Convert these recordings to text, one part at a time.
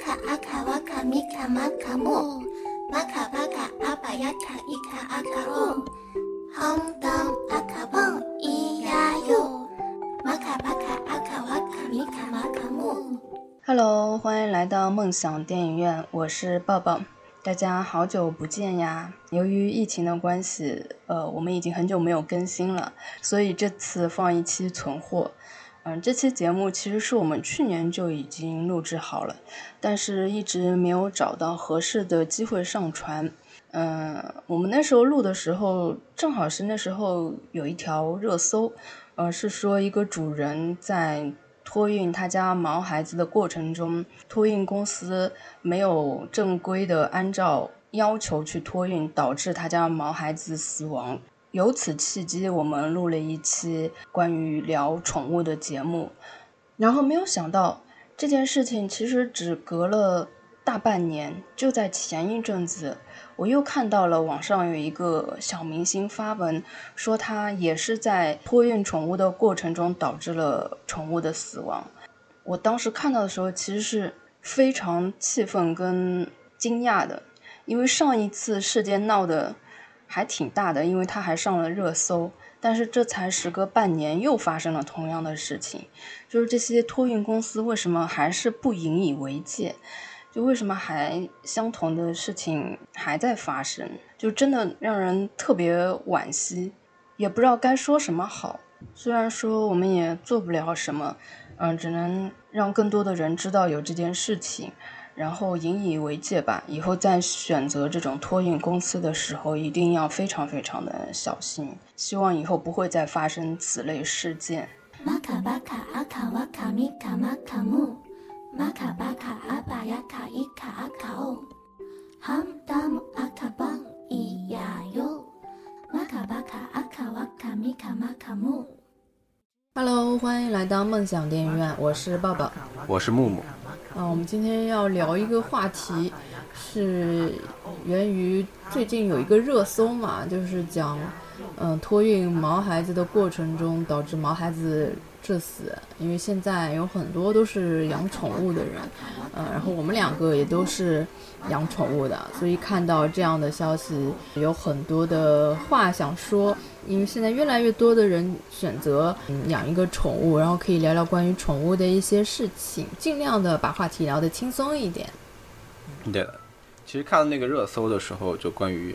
卡阿卡瓦卡米卡玛卡木，玛卡巴卡阿巴亚卡伊卡阿卡乌，红灯阿卡蹦咿呀哟，玛卡巴卡阿卡瓦卡米卡玛卡木。Hello，欢迎来到梦想电影院，我是抱抱。大家好久不见呀！由于疫情的关系，呃，我们已经很久没有更新了，所以这次放一期存货。嗯，这期节目其实是我们去年就已经录制好了，但是一直没有找到合适的机会上传。嗯，我们那时候录的时候，正好是那时候有一条热搜，呃，是说一个主人在。托运他家毛孩子的过程中，托运公司没有正规的按照要求去托运，导致他家毛孩子死亡。由此契机，我们录了一期关于聊宠物的节目。然后没有想到这件事情其实只隔了大半年，就在前一阵子。我又看到了网上有一个小明星发文，说他也是在托运宠物的过程中导致了宠物的死亡。我当时看到的时候，其实是非常气愤跟惊讶的，因为上一次事件闹得还挺大的，因为他还上了热搜。但是这才时隔半年，又发生了同样的事情，就是这些托运公司为什么还是不引以为戒？就为什么还相同的事情还在发生？就真的让人特别惋惜，也不知道该说什么好。虽然说我们也做不了什么，嗯，只能让更多的人知道有这件事情，然后引以为戒吧。以后在选择这种托运公司的时候，一定要非常非常的小心。希望以后不会再发生此类事件。玛卡巴卡阿卡瓦卡米卡玛卡木。玛卡巴卡阿巴雅卡伊卡阿卡欧，汉达姆阿卡邦咿呀哟，玛卡巴卡阿卡瓦卡米卡玛卡木。Hello，欢迎来到梦想电影院，我是抱抱，我是木木。啊，我们今天要聊一个话题，是源于最近有一个热搜嘛，就是讲，嗯，托运毛孩子的过程中导致毛孩子。致死，因为现在有很多都是养宠物的人，嗯，然后我们两个也都是养宠物的，所以看到这样的消息，有很多的话想说。因为现在越来越多的人选择养一个宠物，然后可以聊聊关于宠物的一些事情，尽量的把话题聊得轻松一点。对的，其实看到那个热搜的时候，就关于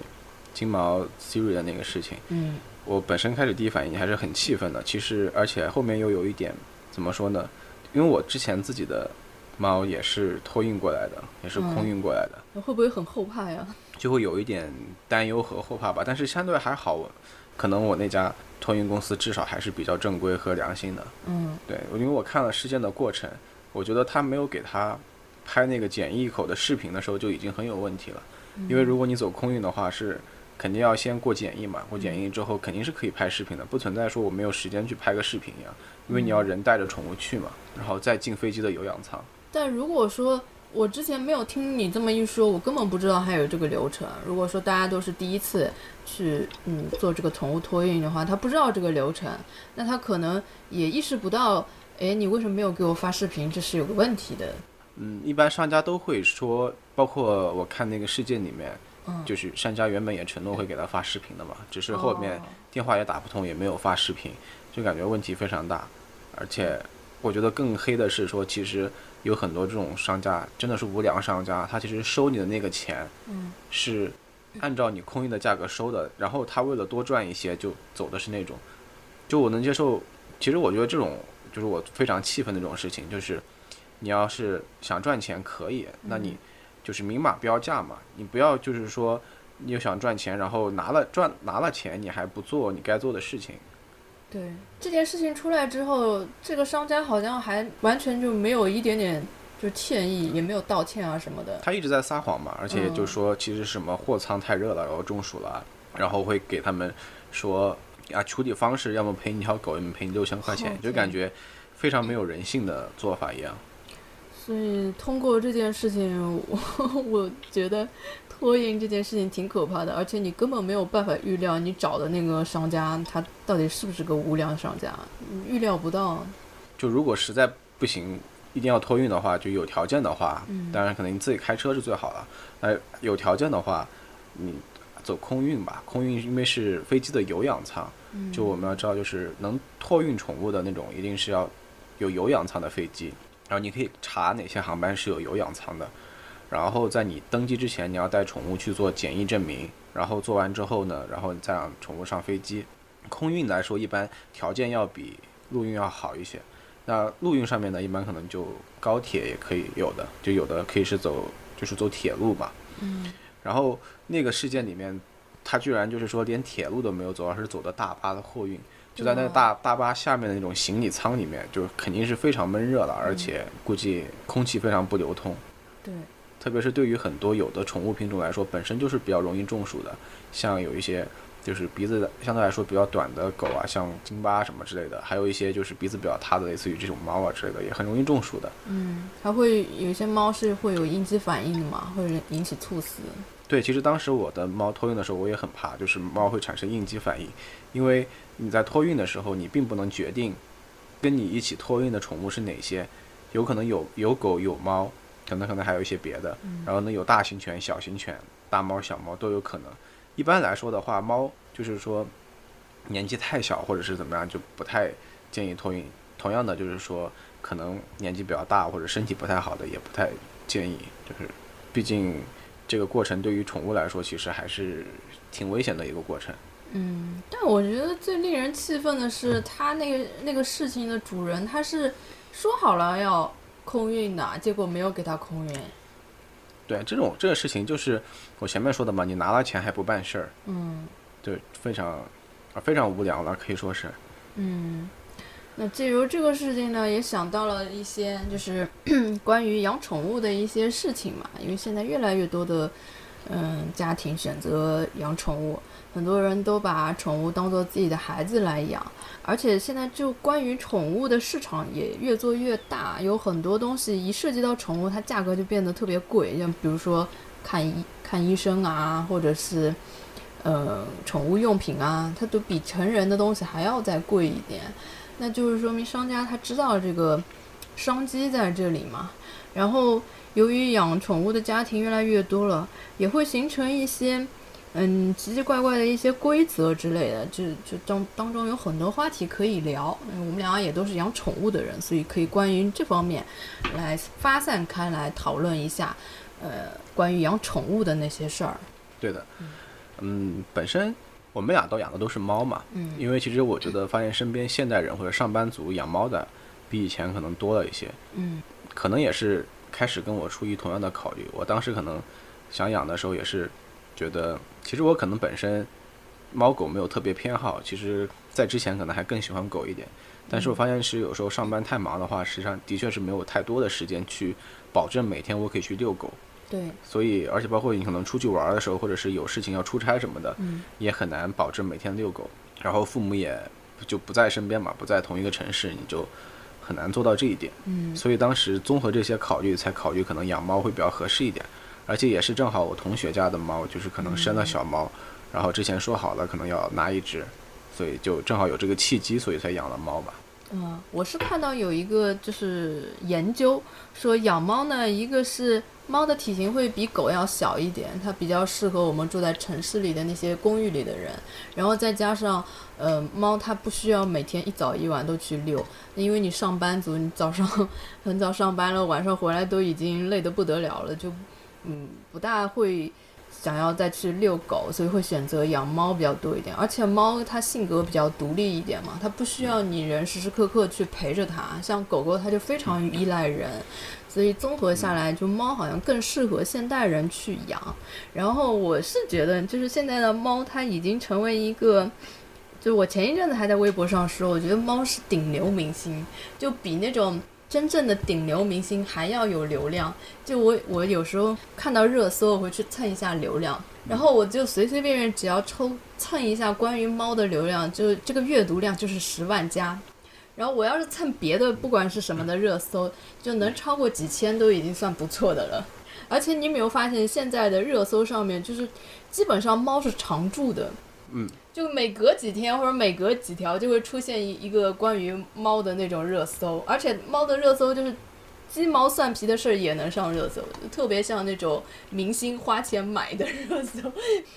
金毛 Siri 的那个事情，嗯。我本身开始第一反应还是很气愤的，其实而且后面又有一点怎么说呢？因为我之前自己的猫也是托运过来的，也是空运过来的，会不会很后怕呀？就会有一点担忧和后怕吧，但是相对还好，可能我那家托运公司至少还是比较正规和良心的。嗯，对，因为我看了事件的过程，我觉得他没有给他拍那个检疫口的视频的时候就已经很有问题了，因为如果你走空运的话是。肯定要先过检疫嘛，过检疫之后肯定是可以拍视频的，不存在说我没有时间去拍个视频一样，因为你要人带着宠物去嘛，然后再进飞机的有氧舱。但如果说我之前没有听你这么一说，我根本不知道还有这个流程。如果说大家都是第一次去嗯做这个宠物托运的话，他不知道这个流程，那他可能也意识不到，哎，你为什么没有给我发视频？这是有个问题的。嗯，一般商家都会说，包括我看那个事件里面。就是商家原本也承诺会给他发视频的嘛，只是后面电话也打不通，也没有发视频，就感觉问题非常大。而且我觉得更黑的是说，其实有很多这种商家真的是无良商家，他其实收你的那个钱，嗯是按照你空运的价格收的，然后他为了多赚一些，就走的是那种，就我能接受。其实我觉得这种就是我非常气愤的这种事情，就是你要是想赚钱可以，那你。就是明码标价嘛，你不要就是说，你又想赚钱，然后拿了赚拿了钱，你还不做你该做的事情。对这件事情出来之后，这个商家好像还完全就没有一点点就歉意，也没有道歉啊什么的。他一直在撒谎嘛，而且就说其实什么货仓太热了，然后中暑了，然后会给他们说啊处理方式，要么赔你条狗，要么赔你六千块钱，就感觉非常没有人性的做法一样。所以通过这件事情，我 我觉得 托运这件事情挺可怕的，而且你根本没有办法预料你找的那个商家他到底是不是个无良商家，预料不到。就如果实在不行，一定要托运的话，就有条件的话，当然可能你自己开车是最好的。那有条件的话，你走空运吧。空运因为是飞机的有氧舱，就我们要知道，就是能托运宠物的那种，一定是要有有氧舱的飞机。然后你可以查哪些航班是有有氧舱的。然后在你登机之前，你要带宠物去做检疫证明。然后做完之后呢，然后再让宠物上飞机。空运来说，一般条件要比陆运要好一些。那陆运上面呢，一般可能就高铁也可以有的，就有的可以是走，就是走铁路嘛。嗯。然后那个事件里面，他居然就是说连铁路都没有走，而是走的大巴的货运，就在那个大大巴下面的那种行李舱里面，就肯定是非常闷热的，而且估计空气非常不流通。对。特别是对于很多有的宠物品种来说，本身就是比较容易中暑的，像有一些就是鼻子相对来说比较短的狗啊，像金巴什么之类的，还有一些就是鼻子比较塌的，类似于这种猫啊之类的，也很容易中暑的。嗯，还会有些猫是会有应激反应的嘛，会引起猝死。对，其实当时我的猫托运的时候，我也很怕，就是猫会产生应激反应，因为你在托运的时候，你并不能决定跟你一起托运的宠物是哪些，有可能有有狗有猫。可能可能还有一些别的，然后呢，有大型犬、小型犬、大猫、小猫都有可能。一般来说的话，猫就是说年纪太小或者是怎么样，就不太建议托运。同样的，就是说可能年纪比较大或者身体不太好的，也不太建议。就是毕竟这个过程对于宠物来说，其实还是挺危险的一个过程。嗯，但我觉得最令人气愤的是，他那个那个事情的主人，他是说好了要。空运的结果没有给他空运，对这种这个事情就是我前面说的嘛，你拿了钱还不办事儿，嗯，对，非常啊非常无聊了，可以说是。嗯，那借由这个事情呢，也想到了一些就是 关于养宠物的一些事情嘛，因为现在越来越多的嗯家庭选择养宠物。很多人都把宠物当做自己的孩子来养，而且现在就关于宠物的市场也越做越大，有很多东西一涉及到宠物，它价格就变得特别贵。像比如说看医看医生啊，或者是呃宠物用品啊，它都比成人的东西还要再贵一点。那就是说明商家他知道这个商机在这里嘛。然后由于养宠物的家庭越来越多了，也会形成一些。嗯，奇奇怪怪的一些规则之类的，就就当当中有很多话题可以聊。我们两个也都是养宠物的人，所以可以关于这方面来发散开来讨论一下，呃，关于养宠物的那些事儿。对的，嗯，本身我们俩都养的都是猫嘛，嗯，因为其实我觉得发现身边现代人或者上班族养猫的比以前可能多了一些，嗯，可能也是开始跟我出于同样的考虑。我当时可能想养的时候也是。觉得其实我可能本身猫狗没有特别偏好，其实在之前可能还更喜欢狗一点。但是我发现是有时候上班太忙的话，实际上的确是没有太多的时间去保证每天我可以去遛狗。对。所以，而且包括你可能出去玩的时候，或者是有事情要出差什么的，也很难保证每天遛狗。然后父母也就不在身边嘛，不在同一个城市，你就很难做到这一点。嗯。所以当时综合这些考虑，才考虑可能养猫会比较合适一点。而且也是正好我同学家的猫，就是可能生了小猫，然后之前说好了可能要拿一只，所以就正好有这个契机，所以才养了猫吧。嗯，我是看到有一个就是研究说养猫呢，一个是猫的体型会比狗要小一点，它比较适合我们住在城市里的那些公寓里的人，然后再加上呃猫它不需要每天一早一晚都去遛，因为你上班族你早上 很早上班了，晚上回来都已经累得不得了了就。嗯，不大会想要再去遛狗，所以会选择养猫比较多一点。而且猫它性格比较独立一点嘛，它不需要你人时时刻刻去陪着它。像狗狗，它就非常依赖人，所以综合下来，就猫好像更适合现代人去养。然后我是觉得，就是现在的猫，它已经成为一个，就我前一阵子还在微博上说，我觉得猫是顶流明星，就比那种。真正的顶流明星还要有流量，就我我有时候看到热搜，我会去蹭一下流量，然后我就随随便便只要抽蹭一下关于猫的流量，就这个阅读量就是十万加，然后我要是蹭别的不管是什么的热搜，就能超过几千都已经算不错的了。而且你没有发现现在的热搜上面就是基本上猫是常驻的。嗯，就每隔几天或者每隔几条就会出现一一个关于猫的那种热搜，而且猫的热搜就是鸡毛蒜皮的事儿也能上热搜，特别像那种明星花钱买的热搜。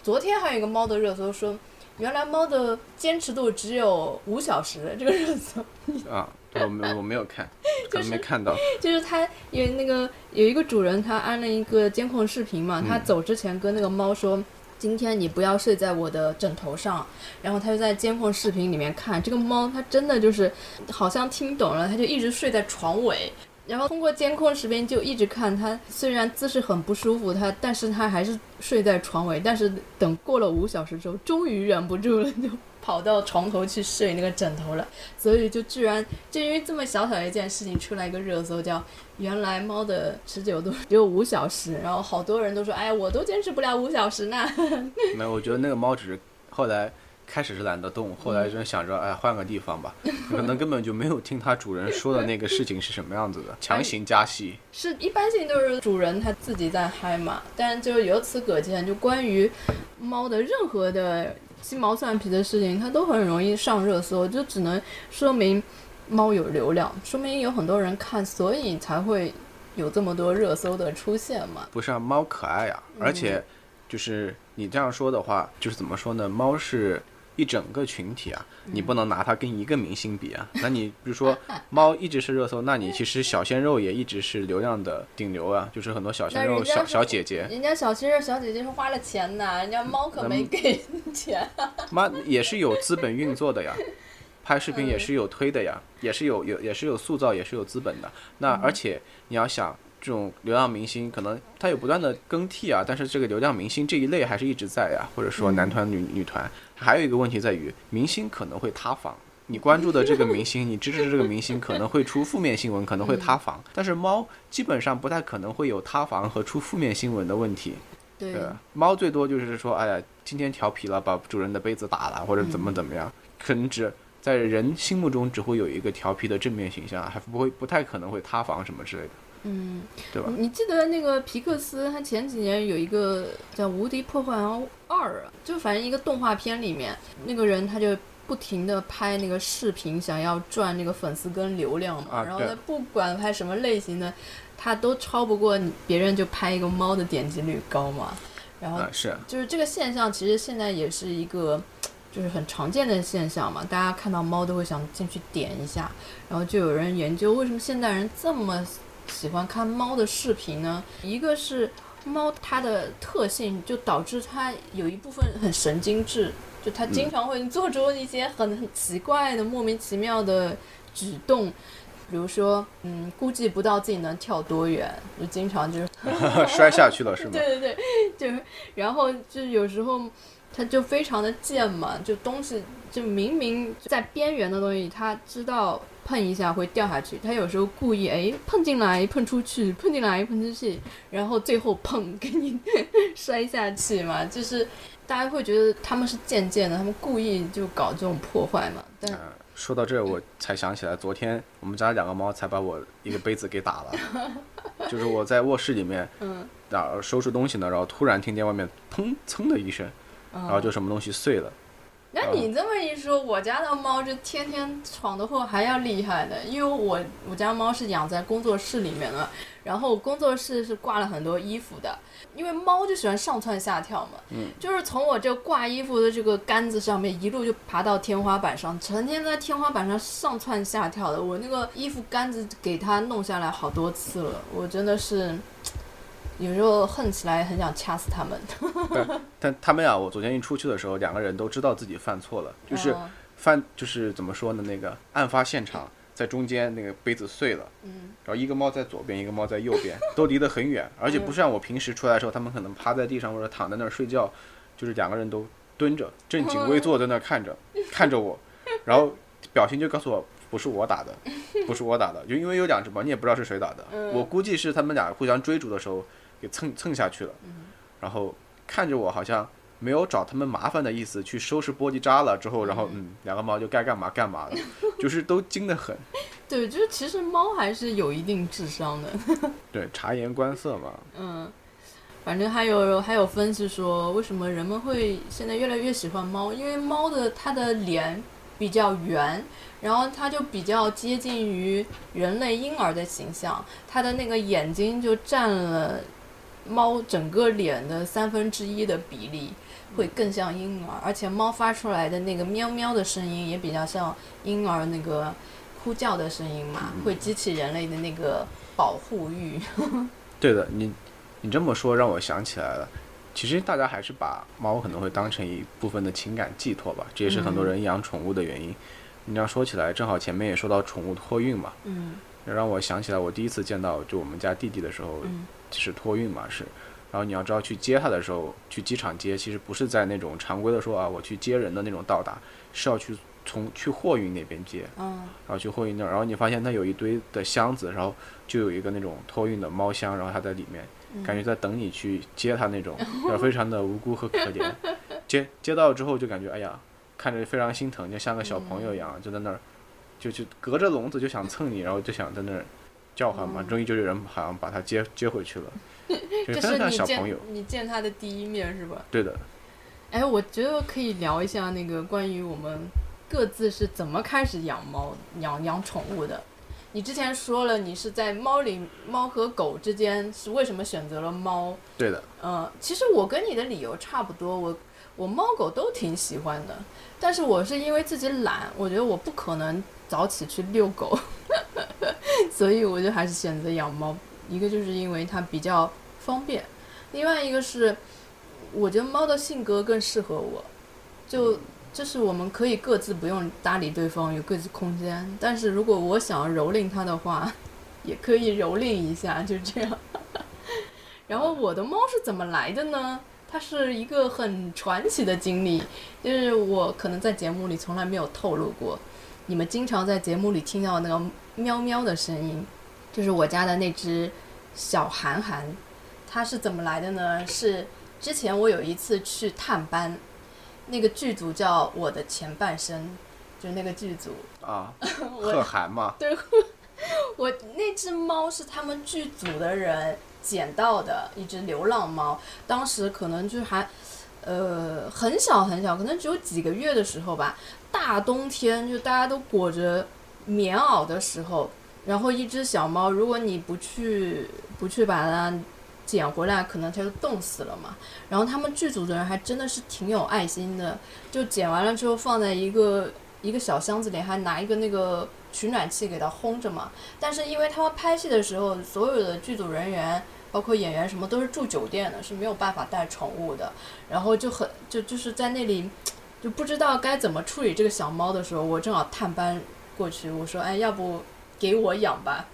昨天还有一个猫的热搜说，原来猫的坚持度只有五小时，这个热搜 啊，我没我没有看，可能没看到。就是他有那个有一个主人，他安了一个监控视频嘛，他走之前跟那个猫说。今天你不要睡在我的枕头上，然后他就在监控视频里面看这个猫，它真的就是好像听懂了，它就一直睡在床尾，然后通过监控视频就一直看它，虽然姿势很不舒服，它但是它还是睡在床尾，但是等过了五小时之后，终于忍不住了就。跑到床头去睡那个枕头了，所以就居然就因为这么小小一件事情出来一个热搜，叫原来猫的持久度只有五小时，然后好多人都说，哎呀，我都坚持不了五小时呢。没有，我觉得那个猫只是后来开始是懒得动，后来就想着，哎，换个地方吧，可能根本就没有听它主人说的那个事情是什么样子的，强行加戏。是一般性都是主人他自己在嗨嘛，但就由此可见，就关于猫的任何的。鸡毛蒜皮的事情，它都很容易上热搜，就只能说明猫有流量，说明有很多人看，所以才会有这么多热搜的出现嘛。不是啊，猫可爱啊，而且就是你这样说的话，就是怎么说呢？猫是。一整个群体啊，你不能拿它跟一个明星比啊。那你比如说 猫一直是热搜，那你其实小鲜肉也一直是流量的顶流啊，就是很多小鲜肉、小小姐姐。人家小鲜肉、小姐姐是花了钱的，人家猫可没给钱。猫也是有资本运作的呀，拍视频也是有推的呀，也是有有也是有塑造，也是有资本的。那而且你要想。这种流量明星可能他有不断的更替啊，但是这个流量明星这一类还是一直在呀，或者说男团女女团，还有一个问题在于明星可能会塌房。你关注的这个明星，你支持的这个明星可能会出负面新闻，可能会塌房。但是猫基本上不太可能会有塌房和出负面新闻的问题。对，猫最多就是说，哎呀，今天调皮了，把主人的杯子打了，或者怎么怎么样，可能只在人心目中只会有一个调皮的正面形象，还不会不太可能会塌房什么之类的。嗯，对吧？你记得那个皮克斯，他前几年有一个叫《无敌破坏王二》，就反正一个动画片里面，那个人他就不停的拍那个视频，想要赚那个粉丝跟流量嘛。然后他不管拍什么类型的，他都超不过别人，就拍一个猫的点击率高嘛。然后是，就是这个现象，其实现在也是一个，就是很常见的现象嘛。大家看到猫都会想进去点一下，然后就有人研究为什么现代人这么。喜欢看猫的视频呢，一个是猫它的特性就导致它有一部分很神经质，就它经常会做出一些很很奇怪的莫名其妙的举动，比如说，嗯，估计不到自己能跳多远，就经常就是 摔下去了是吗？对对对，就然后就有时候它就非常的贱嘛，就东西就明明在边缘的东西，它知道。碰一下会掉下去，他有时候故意哎碰进来碰出去，碰进来碰出去，然后最后砰给你 摔下去嘛，就是大家会觉得他们是贱贱的，他们故意就搞这种破坏嘛。但说到这，我才想起来，昨天我们家两个猫才把我一个杯子给打了，就是我在卧室里面，嗯，然后收拾东西呢，然后突然听见外面砰噌的一声，然后就什么东西碎了。那你这么一说，我家的猫就天天闯的祸还要厉害的，因为我我家猫是养在工作室里面的，然后工作室是挂了很多衣服的，因为猫就喜欢上蹿下跳嘛，嗯，就是从我这挂衣服的这个杆子上面一路就爬到天花板上，成天在天花板上上蹿下跳的，我那个衣服杆子给它弄下来好多次了，我真的是。有时候恨起来很想掐死他们。但他们呀，我昨天一出去的时候，两个人都知道自己犯错了，就是犯就是怎么说呢？那个案发现场在中间，那个杯子碎了，嗯，然后一个猫在左边，一个猫在右边，都离得很远，而且不像我平时出来的时候，他们可能趴在地上或者躺在那儿睡觉，就是两个人都蹲着，正襟危坐在那儿看着看着我，然后表情就告诉我不是我打的，不是我打的，就因为有两只猫，你也不知道是谁打的，我估计是他们俩互相追逐的时候。给蹭蹭下去了，然后看着我好像没有找他们麻烦的意思，去收拾玻璃渣了之后，然后嗯，两个猫就该干嘛干嘛了，就是都精得很。对，就是其实猫还是有一定智商的。对，察言观色嘛。嗯，反正还有还有分析说，为什么人们会现在越来越喜欢猫？因为猫的它的脸比较圆，然后它就比较接近于人类婴儿的形象，它的那个眼睛就占了猫整个脸的三分之一的比例，会更像婴儿，而且猫发出来的那个喵喵的声音也比较像婴儿那个哭叫的声音嘛，会激起人类的那个保护欲。对的，你你这么说让我想起来了。其实大家还是把猫可能会当成一部分的情感寄托吧，这也是很多人养宠物的原因。你这样说起来，正好前面也说到宠物托运嘛，嗯让我想起来我第一次见到就我们家弟弟的时候，嗯是托运嘛是。然后你要知道去接他的时候，去机场接，其实不是在那种常规的说啊我去接人的那种到达，是要去从去货运那边接，嗯然后去货运那儿，然后你发现它有一堆的箱子，然后就有一个那种托运的猫箱，然后它在里面，感觉在等你去接它那种，非常的无辜和可怜。接接到之后就感觉哎呀，看着非常心疼，就像个小朋友一样，就在那儿，就就隔着笼子就想蹭你，然后就想在那儿叫唤嘛，终于就有人好像把它接接回去了，就这是你见像小朋友。你见他的第一面是吧？对的，哎，我觉得可以聊一下那个关于我们各自是怎么开始养猫、养养宠物的。你之前说了，你是在猫里猫和狗之间是为什么选择了猫？对的，呃，其实我跟你的理由差不多，我我猫狗都挺喜欢的，但是我是因为自己懒，我觉得我不可能早起去遛狗，所以我就还是选择养猫。一个就是因为它比较方便，另外一个是我觉得猫的性格更适合我，就就是我们可以各自不用搭理对方，有各自空间。但是如果我想蹂躏它的话，也可以蹂躏一下，就这样。然后我的猫是怎么来的呢？它是一个很传奇的经历，就是我可能在节目里从来没有透露过。你们经常在节目里听到那个喵喵的声音，就是我家的那只小韩寒。它是怎么来的呢？是之前我有一次去探班，那个剧组叫《我的前半生》，就那个剧组，啊，我贺涵嘛，我那只猫是他们剧组的人捡到的一只流浪猫，当时可能就还，呃，很小很小，可能只有几个月的时候吧。大冬天就大家都裹着棉袄的时候，然后一只小猫，如果你不去不去把它捡回来，可能它就冻死了嘛。然后他们剧组的人还真的是挺有爱心的，就捡完了之后放在一个一个小箱子里，还拿一个那个取暖器给它烘着嘛。但是因为他们拍戏的时候，所有的剧组人员，包括演员什么都是住酒店的，是没有办法带宠物的。然后就很就就是在那里就不知道该怎么处理这个小猫的时候，我正好探班过去，我说：“哎，要不给我养吧？”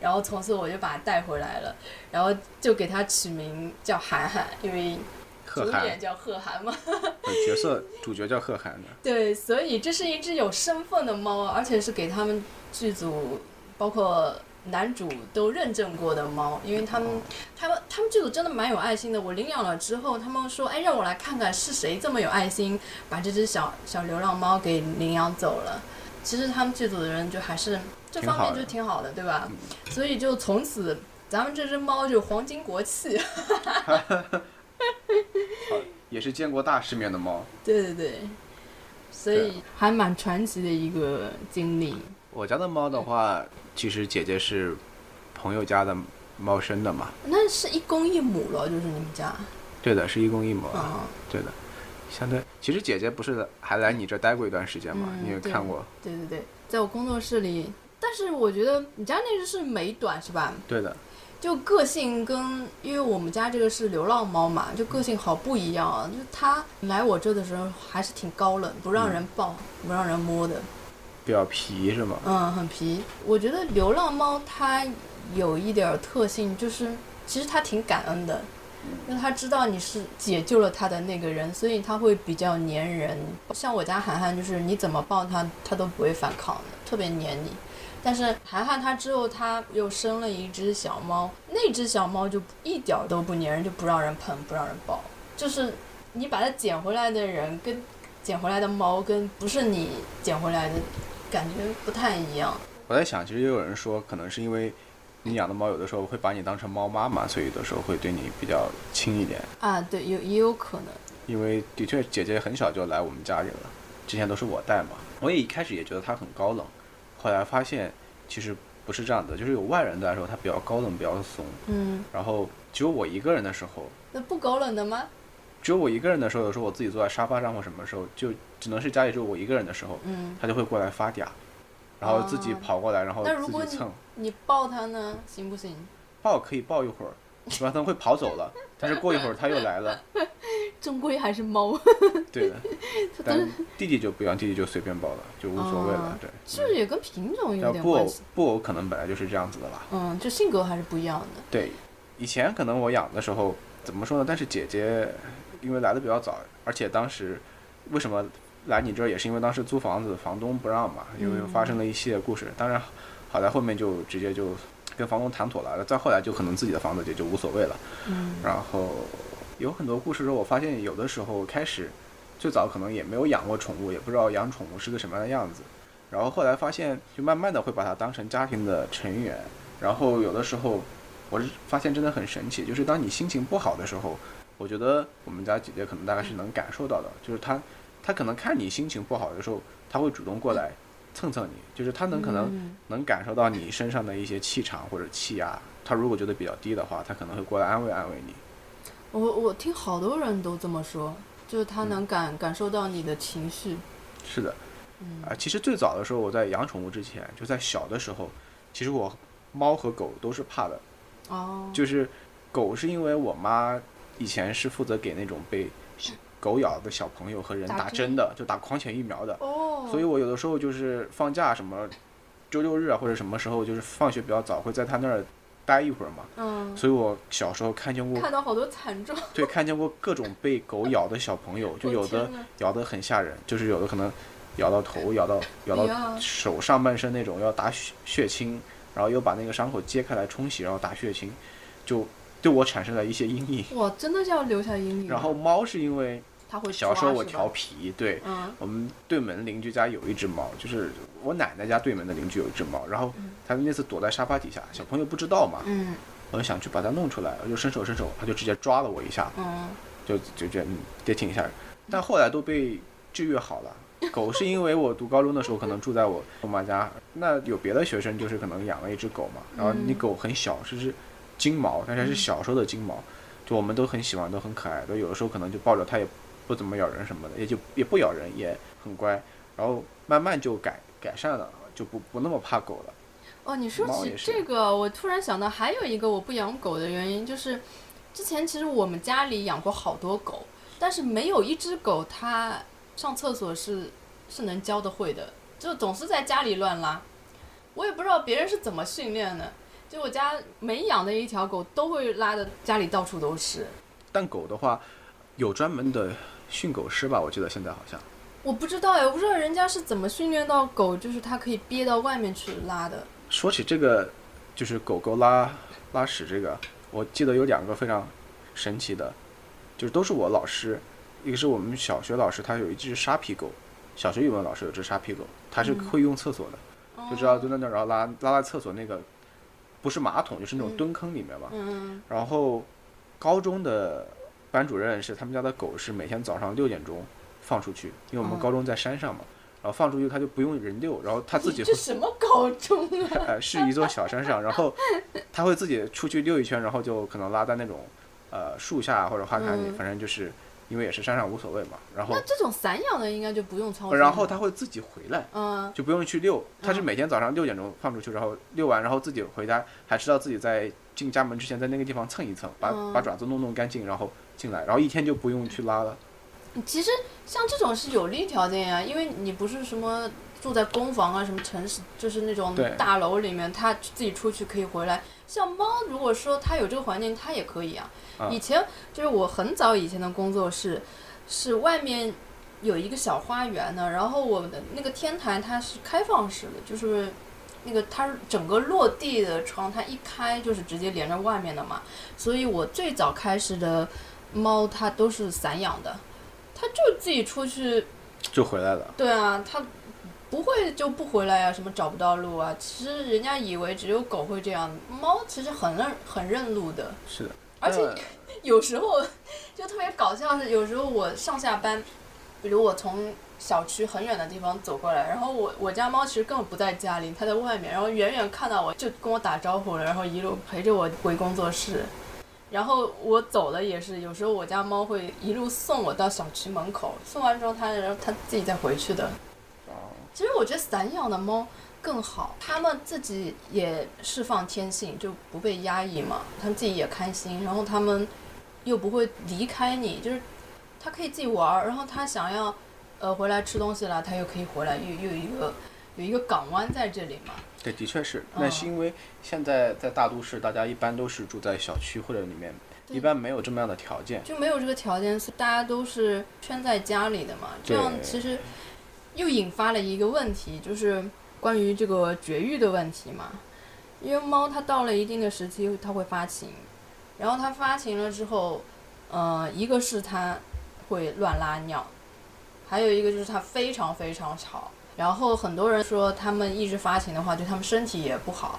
然后从此我就把它带回来了，然后就给它取名叫涵涵，因为主演叫贺涵嘛。角色主角叫贺涵的，对，所以这是一只有身份的猫，而且是给他们剧组包括男主都认证过的猫，因为他们他们他们剧组真的蛮有爱心的。我领养了之后，他们说，哎，让我来看看是谁这么有爱心，把这只小小流浪猫给领养走了。其实他们剧组的人就还是这方面就挺好的，对吧？所以就从此咱们这只猫就黄金国戚。也是见过大世面的猫。对对对，所以还蛮传奇的一个经历。我家的猫的话，其实姐姐是朋友家的猫生的嘛，那是一公一母了，就是你们家对的，是一公一母，啊？对的。相对，其实姐姐不是还来你这待过一段时间嘛？嗯你也看过，对对对，在我工作室里，但是我觉得你家那只是美短是吧？对的，就个性跟，因为我们家这个是流浪猫嘛，就个性好不一样啊。就它来我这的时候还是挺高冷，不让人抱，不让人摸的。比较皮是吗？嗯，很皮。我觉得流浪猫它有一点儿特性，就是其实它挺感恩的，因为它知道你是解救了它的那个人，所以它会比较粘人。像我家涵涵，就是你怎么抱它，它都不会反抗的，特别粘你。但是涵涵它之后，它又生了一只小猫，那只小猫就一点都不粘人，就不让人碰，不让人抱。就是你把它捡回来的人跟捡回来的猫跟不是你捡回来的，感觉不太一样。我在想，其实也有人说，可能是因为你养的猫有的时候会把你当成猫妈妈，所以有的时候会对你比较亲一点。啊，对，有也有可能。因为的确，姐姐很小就来我们家里了，之前都是我带嘛，我也一开始也觉得她很高冷，后来发现其实不是这样的，就是有外人在的时候她比较高冷，比较怂，嗯，然后只有我一个人的时候，那不高冷的吗？只有我一个人的时候，有时候我自己坐在沙发上或什么时候，就只能是家里只有我一个人的时候，嗯，它就会过来发嗲，然后自己哦跑过来，然后那如果你自己蹭。你抱它呢，行不行？抱可以抱一会儿，一般它会跑走了，但是过一会儿它又来了。终归还是猫，对的，但弟弟就不一样，弟弟就随便抱了，就无所谓了哦。对，就是也跟品种有但布偶点关系？布偶可能本来就是这样子的吧。嗯，就性格还是不一样的。对，以前可能我养的时候怎么说呢？但是姐姐因为来的比较早，而且当时为什么来你这儿也是因为当时租房子，房东不让嘛，因为发生了一系列故事。当然，好在后面就直接就跟房东谈妥了，再后来就可能自己的房子也就无所谓了。嗯然后有很多故事中，我发现有的时候开始最早可能也没有养过宠物，也不知道养宠物是个什么样的样子。然后后来发现，就慢慢的会把它当成家庭的成员。然后有的时候，我是发现真的很神奇，就是当你心情不好的时候，我觉得我们家姐姐可能大概是能感受到的，就是她，她可能看你心情不好的时候，她会主动过来蹭蹭你，就是她能可能嗯能感受到你身上的一些气场或者气压。她如果觉得比较低的话，她可能会过来安慰安慰你。我我听好多人都这么说，就是她能感、感受到你的情绪。是的，嗯啊，其实最早的时候我在养宠物之前，就在小的时候，其实我猫和狗都是怕的。哦，就是狗是因为我妈以前是负责给那种被狗咬的小朋友和人打针的，就打狂犬疫苗的，哦，所以我有的时候就是放假什么周六日啊或者什么时候，就是放学比较早，会在他那儿待一会儿嘛。嗯，所以我小时候看见过，看到好多惨状，对，看见过各种被狗咬的小朋友，就有的咬得很吓人，就是有的可能咬到头，咬到 咬到手上半身那种，要打血血清，然后又把那个伤口揭开来冲洗，然后打血清，就对我产生了一些阴影。哇，真的是要留下阴影。然后猫是因为它会小时候我调皮，对嗯我们对门邻居家有一只猫，就是我奶奶家对门的邻居有一只猫，然后它那次躲在沙发底下，小朋友不知道嘛，嗯我就想去把它弄出来，我就伸手伸手，它就直接抓了我一下，嗯，就就觉得嗯也挺吓人，但后来都被治愈好了。狗是因为我读高中的时候可能住在我舅妈家，那有别的学生就是可能养了一只狗嘛，然后你嗯狗很小，是只金毛，但是是小时候的金毛，就我们都很喜欢，都很可爱，都有的时候可能就抱着它也不怎么咬人什么的，也就也不咬人，也很乖，然后慢慢就改改善了，就不不那么怕狗了。哦，你说起这个，我突然想到还有一个我不养狗的原因，就是之前其实我们家里养过好多狗，但是没有一只狗它上厕所是是能教的会的，就总是在家里乱拉。我也不知道别人是怎么训练的，就我家每养的一条狗都会拉的家里到处都是。但狗的话，有专门的训狗师吧？我记得现在好像。我不知道哎，我不知道人家是怎么训练到狗，就是它可以憋到外面去拉的。说起这个，就是狗狗拉拉屎这个，我记得有两个非常神奇的，就是都是我老师，一个是我们小学老师，他有一只沙皮狗，小学语文老师有只沙皮狗，它是嗯会用厕所的，就知道蹲在那儿，然后拉拉拉厕所那个，不是马桶，就是那种嗯蹲坑里面嘛。嗯然后高中的班主任是他们家的狗是每天早上六点钟放出去，因为我们嗯高中在山上嘛，然后放出去它就不用人遛，然后它自己会这什么高中啊？呃，是一座小山上，然后它会自己出去溜一圈，然后就可能拉在那种呃树下或者花坛里，嗯反正就是因为也是山上无所谓嘛。然后那这种散养的应该就不用操心。然后它会自己回来，嗯就不用去遛。它是嗯每天早上六点钟放出去，然后遛完，然后自己回家，还知道自己在进家门之前在那个地方蹭一蹭，把嗯把爪子弄弄干净，然后进来，然后一天就不用去拉了。其实像这种是有利条件呀，因为你不是什么住在公房啊，什么城市，就是那种大楼里面，它自己出去可以回来。像猫，如果说它有这个环境，它也可以啊。啊以前就是我很早以前的工作室，是外面有一个小花园的，然后我的那个天台它是开放式的，就是那个它整个落地的窗，它一开就是直接连着外面的嘛。所以我最早开始的猫它都是散养的，它就自己出去，就回来了，对啊，它不会就不回来啊，什么找不到路啊。其实人家以为只有狗会这样，猫其实很认很认路的。是的。而且呃 有时候就特别搞笑是，有时候我上下班，比如我从小区很远的地方走过来，然后我我家猫其实根本不在家里，它在外面，然后远远看到我就跟我打招呼了，然后一路陪着我回工作室。然后我走了也是，有时候我家猫会一路送我到小区门口，送完之后它然后它自己再回去的。其实我觉得散养的猫更好，它们自己也释放天性，就不被压抑嘛，它们自己也开心，然后它们又不会离开你，就是它可以自己玩儿，然后它想要呃回来吃东西了，它又可以回来，又又有一个有一个港湾在这里嘛。对，的确是。那是因为现在在大都市，大家一般都是住在小区或者里面，一般没有这么样的条件。就没有这个条件，大家都是圈在家里的嘛。这样其实又引发了一个问题，就是关于这个绝育的问题嘛。因为猫它到了一定的时期，它会发情，然后它发情了之后，呃，一个是它会乱拉尿，还有一个就是它非常非常吵。然后很多人说，他们一直发情的话，对他们身体也不好，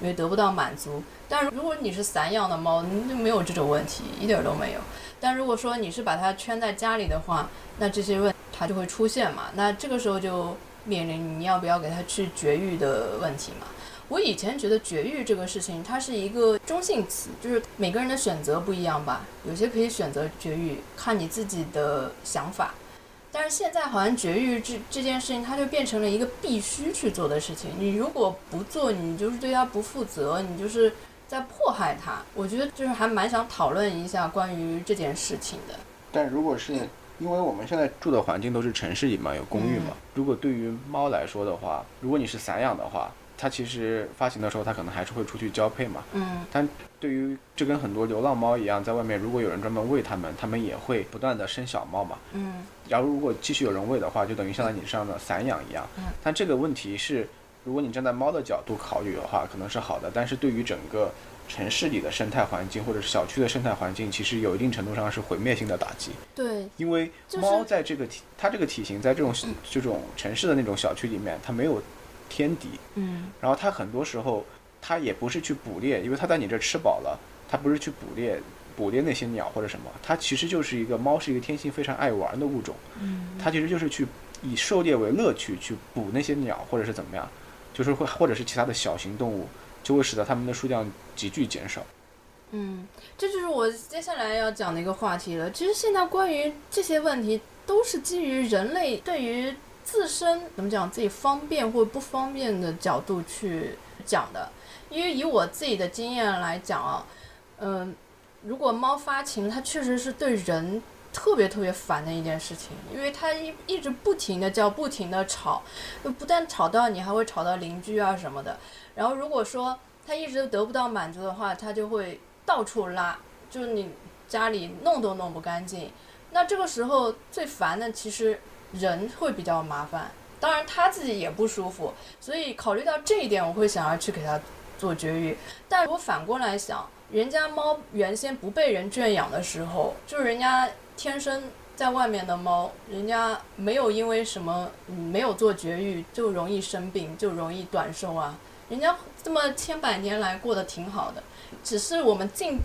因为得不到满足。但如果你是散养的猫，你就没有这种问题，一点都没有。但如果说你是把它圈在家里的话，那这些问它就会出现嘛。那这个时候就面临你要不要给它去绝育的问题嘛。我以前觉得绝育这个事情，它是一个中性词，就是每个人的选择不一样吧。有些可以选择绝育，看你自己的想法。但是现在好像绝育这这件事情，它就变成了一个必须去做的事情。你如果不做，你就是对它不负责，你就是在迫害它。我觉得就是还蛮想讨论一下关于这件事情的。但如果是因为我们现在住的环境都是城市里嘛，有公寓嘛，如果对于猫来说的话，如果你是散养的话。它其实发情的时候，它可能还是会出去交配嘛。嗯。但对于这跟很多流浪猫一样，在外面如果有人专门喂它们，它们也会不断的生小猫嘛。嗯。然后如果继续有人喂的话，就等于像在你上的散养一样。嗯。但这个问题是，如果你站在猫的角度考虑的话，可能是好的。但是对于整个城市里的生态环境或者是小区的生态环境，其实有一定程度上是毁灭性的打击。对。因为猫在这个体，它这个体型在这种这种城市的那种小区里面，它没有。天敌，嗯，然后它很多时候，它也不是去捕猎，因为它在你这吃饱了，它不是去捕猎，捕猎那些鸟或者什么，它其实就是一个猫，是一个天性非常爱玩的物种，嗯，它其实就是去以狩猎为乐趣去捕那些鸟或者是怎么样，就是会或者是其他的小型动物，就会使得它们的数量急剧减少。嗯，这就是我接下来要讲的一个话题了。其实现在关于这些问题，都是基于人类对于。自身怎么讲自己方便或不方便的角度去讲的，因为以我自己的经验来讲啊，嗯，如果猫发情，它确实是对人特别特别烦的一件事情，因为它一一直不停的叫，不停的吵，不但吵到你，还会吵到邻居啊什么的。然后如果说它一直得不到满足的话，它就会到处拉，就是你家里弄都弄不干净。那这个时候最烦的其实。人会比较麻烦，当然他自己也不舒服，所以考虑到这一点，我会想要去给他做绝育。但我反过来想，人家猫原先不被人圈养的时候，就是人家天生在外面的猫，人家没有因为什么没有做绝育就容易生病，就容易短寿啊。人家这么千百年来过得挺好的，只是我们近，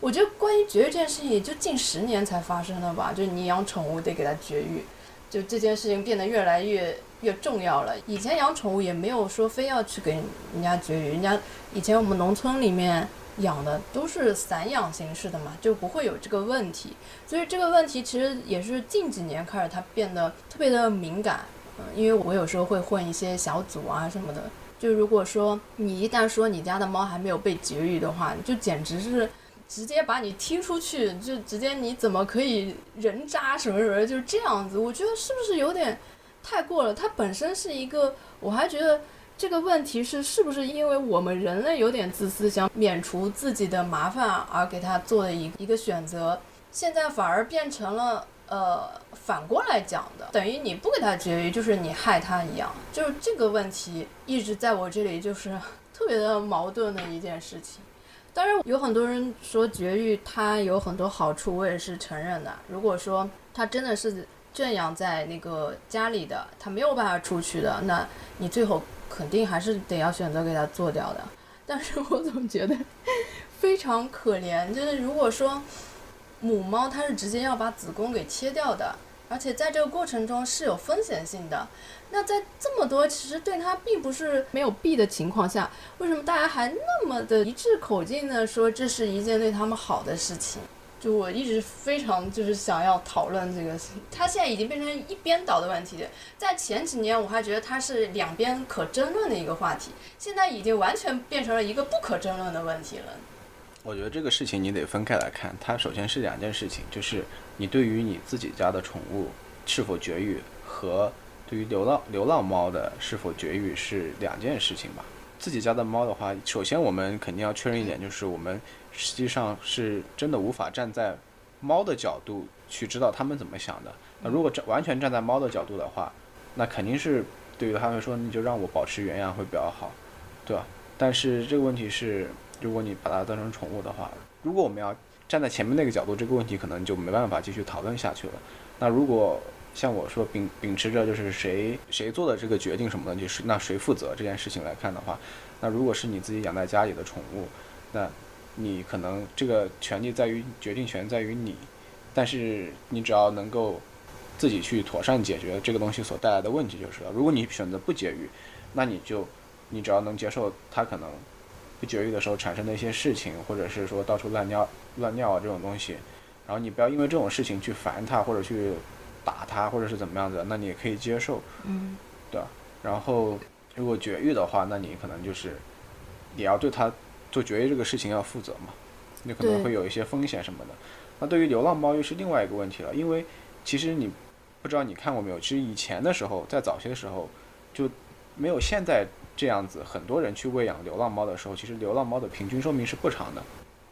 我觉得关于绝育这件事情，也就近十年才发生的吧。就你养宠物得给它绝育。就这件事情变得越来越越重要了。以前养宠物也没有说非要去给人家绝育，人家以前我们农村里面养的都是散养形式的嘛，就不会有这个问题。所以这个问题其实也是近几年开始它变得特别的敏感。嗯，因为我有时候会混一些小组啊什么的，就如果说你一旦说你家的猫还没有被绝育的话，就简直是。直接把你踢出去，就直接你怎么可以人渣什么什么，就是这样子。我觉得是不是有点太过了？它本身是一个，我还觉得这个问题是是不是因为我们人类有点自私，想免除自己的麻烦而给他做的一一个选择，现在反而变成了呃反过来讲的，等于你不给他绝育，就是你害他一样。就是这个问题一直在我这里就是特别的矛盾的一件事情。当然，有很多人说绝育它有很多好处，我也是承认的。如果说它真的是圈养在那个家里的，它没有办法出去的，那你最后肯定还是得要选择给它做掉的。但是我总觉得非常可怜，就是如果说母猫它是直接要把子宫给切掉的，而且在这个过程中是有风险性的。那在这么多其实对它并不是没有弊的情况下，为什么大家还那么的一致口径的说这是一件对他们好的事情？就我一直非常就是想要讨论这个，它现在已经变成一边倒的问题。在前几年我还觉得它是两边可争论的一个话题，现在已经完全变成了一个不可争论的问题了。我觉得这个事情你得分开来看，它首先是两件事情，就是你对于你自己家的宠物是否绝育和对于流浪流浪猫的是否绝育是两件事情吧。自己家的猫的话，首先我们肯定要确认一点，就是我们实际上是真的无法站在猫的角度去知道它们怎么想的。那如果站完全站在猫的角度的话，那肯定是对于他们说，你就让我保持原样会比较好，对吧？但是这个问题是。如果你把它当成宠物的话，如果我们要站在前面那个角度，这个问题可能就没办法继续讨论下去了。那如果像我说秉秉持着就是谁谁做的这个决定什么的，就是那谁负责这件事情来看的话，那如果是你自己养在家里的宠物，那你可能这个权利在于决定权在于你，但是你只要能够自己去妥善解决这个东西所带来的问题就是了。如果你选择不绝育，那你就你只要能接受它可能不。绝育的时候产生的一些事情，或者是说到处乱尿、乱尿啊这种东西，然后你不要因为这种事情去烦它，或者去打它，或者是怎么样子，那你也可以接受，嗯，对吧？然后如果绝育的话，那你可能就是也要对它做绝育这个事情要负责嘛，你可能会有一些风险什么的。那对于流浪猫又是另外一个问题了，因为其实你不知道你看过没有，其实以前的时候，在早些的时候就没有现在。这样子，很多人去喂养流浪猫的时候，其实流浪猫的平均寿命是不长的。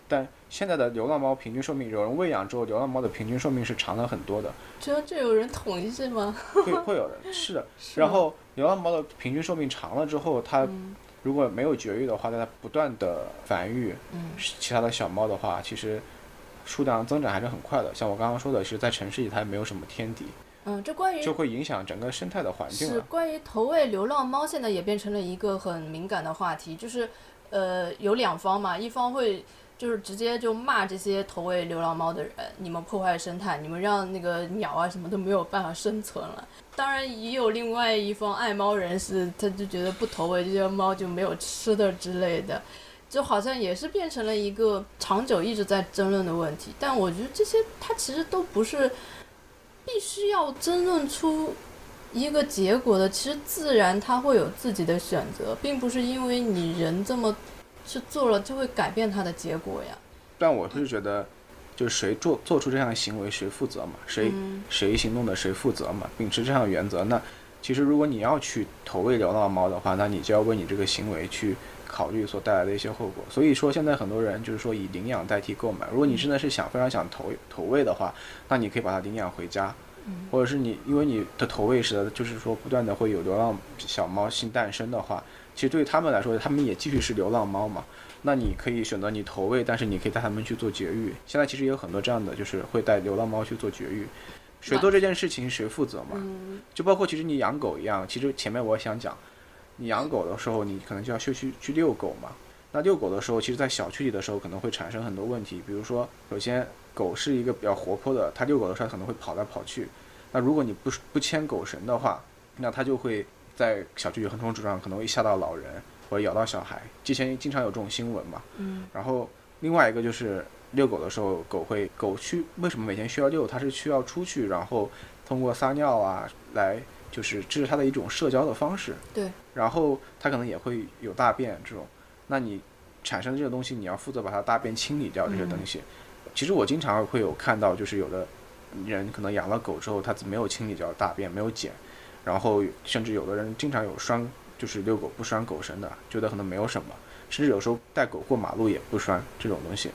但现在的流浪猫平均寿命，有人喂养之后，流浪猫的平均寿命是长了很多的。这这有人统计是吗？会会有人是的。然后流浪猫的平均寿命长了之后，它如果没有绝育的话，在它不断的繁育，其他的小猫的话，其实数量增长还是很快的。像我刚刚说的，其实，在城市里它也没有什么天敌。嗯，这关于就会影响整个生态的环境是关于投喂流浪猫，现在也变成了一个很敏感的话题。就是，呃，有两方嘛，一方会就是直接就骂这些投喂流浪猫的人，你们破坏生态，你们让那个鸟啊什么都没有办法生存了。当然，也有另外一方爱猫人士，他就觉得不投喂这些猫就没有吃的之类的，就好像也是变成了一个长久一直在争论的问题。但我觉得这些它其实都不是。必须要争论出一个结果的，其实自然它会有自己的选择，并不是因为你人这么去做了就会改变它的结果呀。但我是觉得，就是谁做做出这样的行为，谁负责嘛？谁谁行动的谁负责嘛？秉持这样的原则，那其实如果你要去投喂流浪猫的话，那你就要为你这个行为去。考虑所带来的一些后果，所以说现在很多人就是说以领养代替购买。如果你真的是想非常想投投喂的话，那你可以把它领养回家，或者是你因为你的投喂时就是说不断的会有流浪小猫新诞生的话，其实对于他们来说，他们也继续是流浪猫嘛。那你可以选择你投喂，但是你可以带他们去做绝育。现在其实也有很多这样的，就是会带流浪猫去做绝育。谁做这件事情谁负责嘛？就包括其实你养狗一样，其实前面我想讲。你养狗的时候，你可能就要去去去遛狗嘛。那遛狗的时候，其实，在小区里的时候，可能会产生很多问题。比如说，首先，狗是一个比较活泼的，它遛狗的时候可能会跑来跑去。那如果你不不牵狗绳的话，那它就会在小区里横冲直撞，可能会吓到老人或者咬到小孩。之前经常有这种新闻嘛。嗯。然后，另外一个就是遛狗的时候，狗会狗需为什么每天需要遛？它是需要出去，然后通过撒尿啊来。就是这是它的一种社交的方式，对。然后它可能也会有大便这种，那你产生的这个东西，你要负责把它大便清理掉这些东西。其实我经常会有看到，就是有的人可能养了狗之后，他没有清理掉大便，没有捡，然后甚至有的人经常有拴，就是遛狗不拴狗绳的，觉得可能没有什么，甚至有时候带狗过马路也不拴这种东西。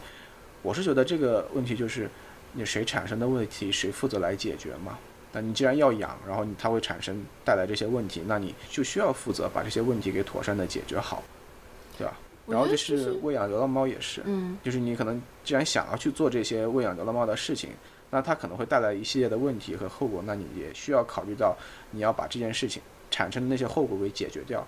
我是觉得这个问题就是你谁产生的问题，谁负责来解决嘛。那你既然要养，然后它会产生带来这些问题，那你就需要负责把这些问题给妥善的解决好，对吧？然后就是喂养流浪猫也是，嗯，就是你可能既然想要去做这些喂养流浪猫的事情，那它可能会带来一系列的问题和后果，那你也需要考虑到你要把这件事情产生的那些后果给解决掉，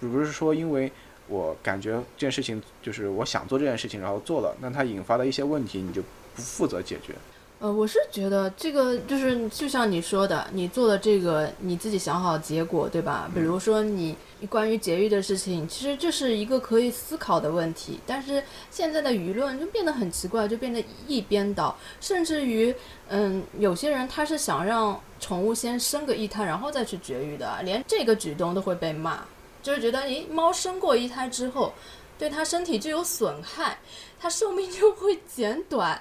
不是说因为我感觉这件事情就是我想做这件事情，然后做了，那它引发的一些问题你就不负责解决。呃，我是觉得这个就是就像你说的，你做的这个你自己想好结果，对吧？比如说你关于节育的事情，其实这是一个可以思考的问题，但是现在的舆论就变得很奇怪，就变得一边倒，甚至于，嗯，有些人他是想让宠物先生个一胎，然后再去绝育的，连这个举动都会被骂，就是觉得，诶，猫生过一胎之后，对它身体就有损害，它寿命就会减短。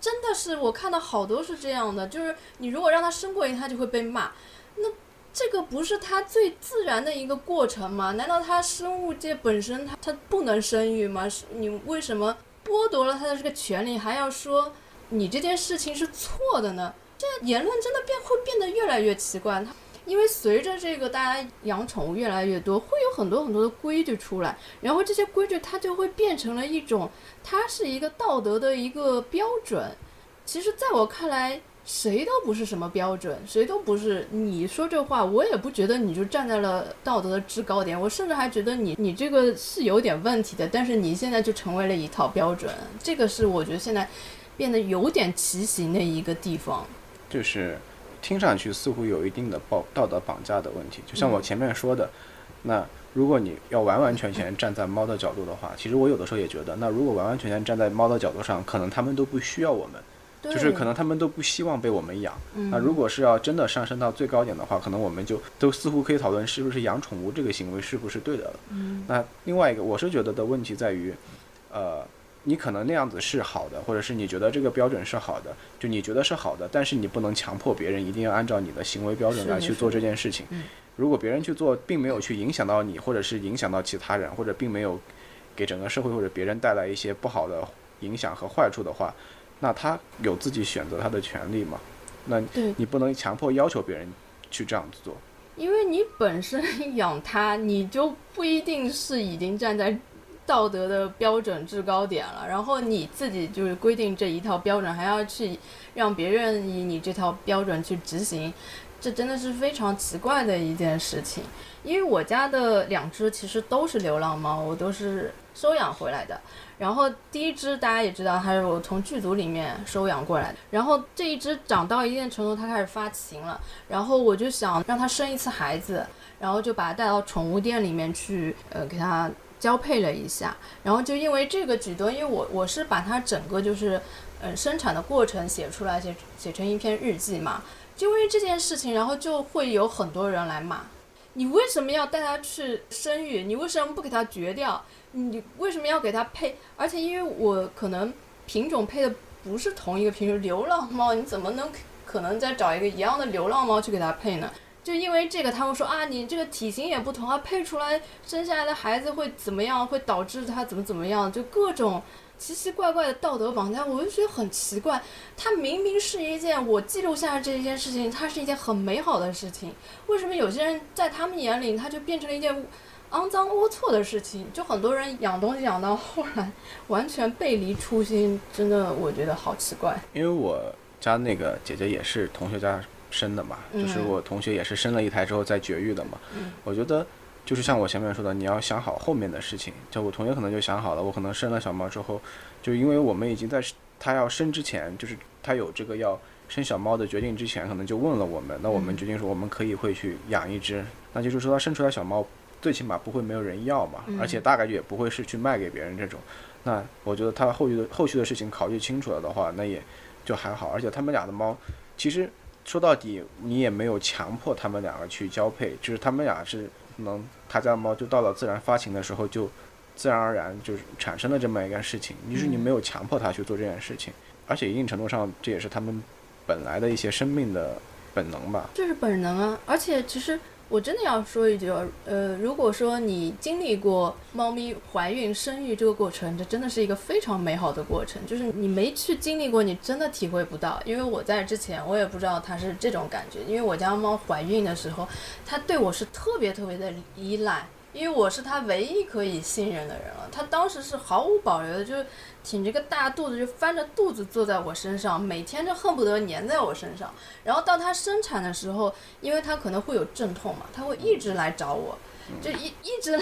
真的是我看到好多是这样的，就是你如果让他生过一他就会被骂，那这个不是他最自然的一个过程吗？难道他生物界本身他他不能生育吗？是你为什么剥夺了他的这个权利，还要说你这件事情是错的呢？这言论真的变会变得越来越奇怪。因为随着这个大家养宠物越来越多，会有很多很多的规矩出来，然后这些规矩它就会变成了一种，它是一个道德的一个标准。其实，在我看来，谁都不是什么标准，谁都不是。你说这话，我也不觉得你就站在了道德的制高点，我甚至还觉得你你这个是有点问题的。但是你现在就成为了一套标准，这个是我觉得现在变得有点畸形的一个地方。就是。听上去似乎有一定的道道德绑架的问题，就像我前面说的，那如果你要完完全全站在猫的角度的话，其实我有的时候也觉得，那如果完完全全站在猫的角度上，可能他们都不需要我们，就是可能他们都不希望被我们养。那如果是要真的上升到最高点的话，可能我们就都似乎可以讨论是不是养宠物这个行为是不是对的了。那另外一个，我是觉得的问题在于，呃。你可能那样子是好的，或者是你觉得这个标准是好的，就你觉得是好的，但是你不能强迫别人一定要按照你的行为标准来去做这件事情。如果别人去做，并没有去影响到你，或者是影响到其他人，或者并没有给整个社会或者别人带来一些不好的影响和坏处的话，那他有自己选择他的权利嘛？那你不能强迫要求别人去这样子做，因为你本身养它，你就不一定是已经站在。道德的标准制高点了，然后你自己就是规定这一套标准，还要去让别人以你这套标准去执行，这真的是非常奇怪的一件事情。因为我家的两只其实都是流浪猫，我都是收养回来的。然后第一只大家也知道，它是我从剧组里面收养过来的。然后这一只长到一定程度，它开始发情了，然后我就想让它生一次孩子，然后就把它带到宠物店里面去，呃，给它。交配了一下，然后就因为这个举动，因为我我是把它整个就是，嗯，生产的过程写出来，写写成一篇日记嘛。就因为这件事情，然后就会有很多人来骂，你为什么要带它去生育？你为什么不给它绝掉？你为什么要给它配？而且因为我可能品种配的不是同一个品种，流浪猫你怎么能可能再找一个一样的流浪猫去给它配呢？就因为这个，他们说啊，你这个体型也不同啊，配出来生下来的孩子会怎么样？会导致他怎么怎么样？就各种奇奇怪怪的道德绑架，我就觉得很奇怪。它明明是一件我记录下来这一件事情，它是一件很美好的事情，为什么有些人在他们眼里，它就变成了一件肮脏龌龊的事情？就很多人养东西养到后来完全背离初心，真的我觉得好奇怪。因为我家那个姐姐也是同学家。生的嘛，就是我同学也是生了一胎之后再绝育的嘛。我觉得就是像我前面说的，你要想好后面的事情。就我同学可能就想好了，我可能生了小猫之后，就因为我们已经在他要生之前，就是他有这个要生小猫的决定之前，可能就问了我们。那我们决定说我们可以会去养一只，那就是说他生出来小猫最起码不会没有人要嘛，而且大概率也不会是去卖给别人这种。那我觉得他后续的后续的事情考虑清楚了的话，那也就还好。而且他们俩的猫其实。说到底，你也没有强迫他们两个去交配，就是他们俩是能他家猫就到了自然发情的时候，就自然而然就是产生了这么一件事情，就是你没有强迫他去做这件事情，而且一定程度上这也是他们本来的一些生命的本能吧。这是本能啊，而且其实。我真的要说一句，呃，如果说你经历过猫咪怀孕、生育这个过程，这真的是一个非常美好的过程。就是你没去经历过，你真的体会不到。因为我在之前，我也不知道它是这种感觉。因为我家猫怀孕的时候，它对我是特别特别的依赖。因为我是他唯一可以信任的人了，他当时是毫无保留的，就挺着个大肚子，就翻着肚子坐在我身上，每天就恨不得粘在我身上。然后到他生产的时候，因为他可能会有阵痛嘛，他会一直来找我。就一一直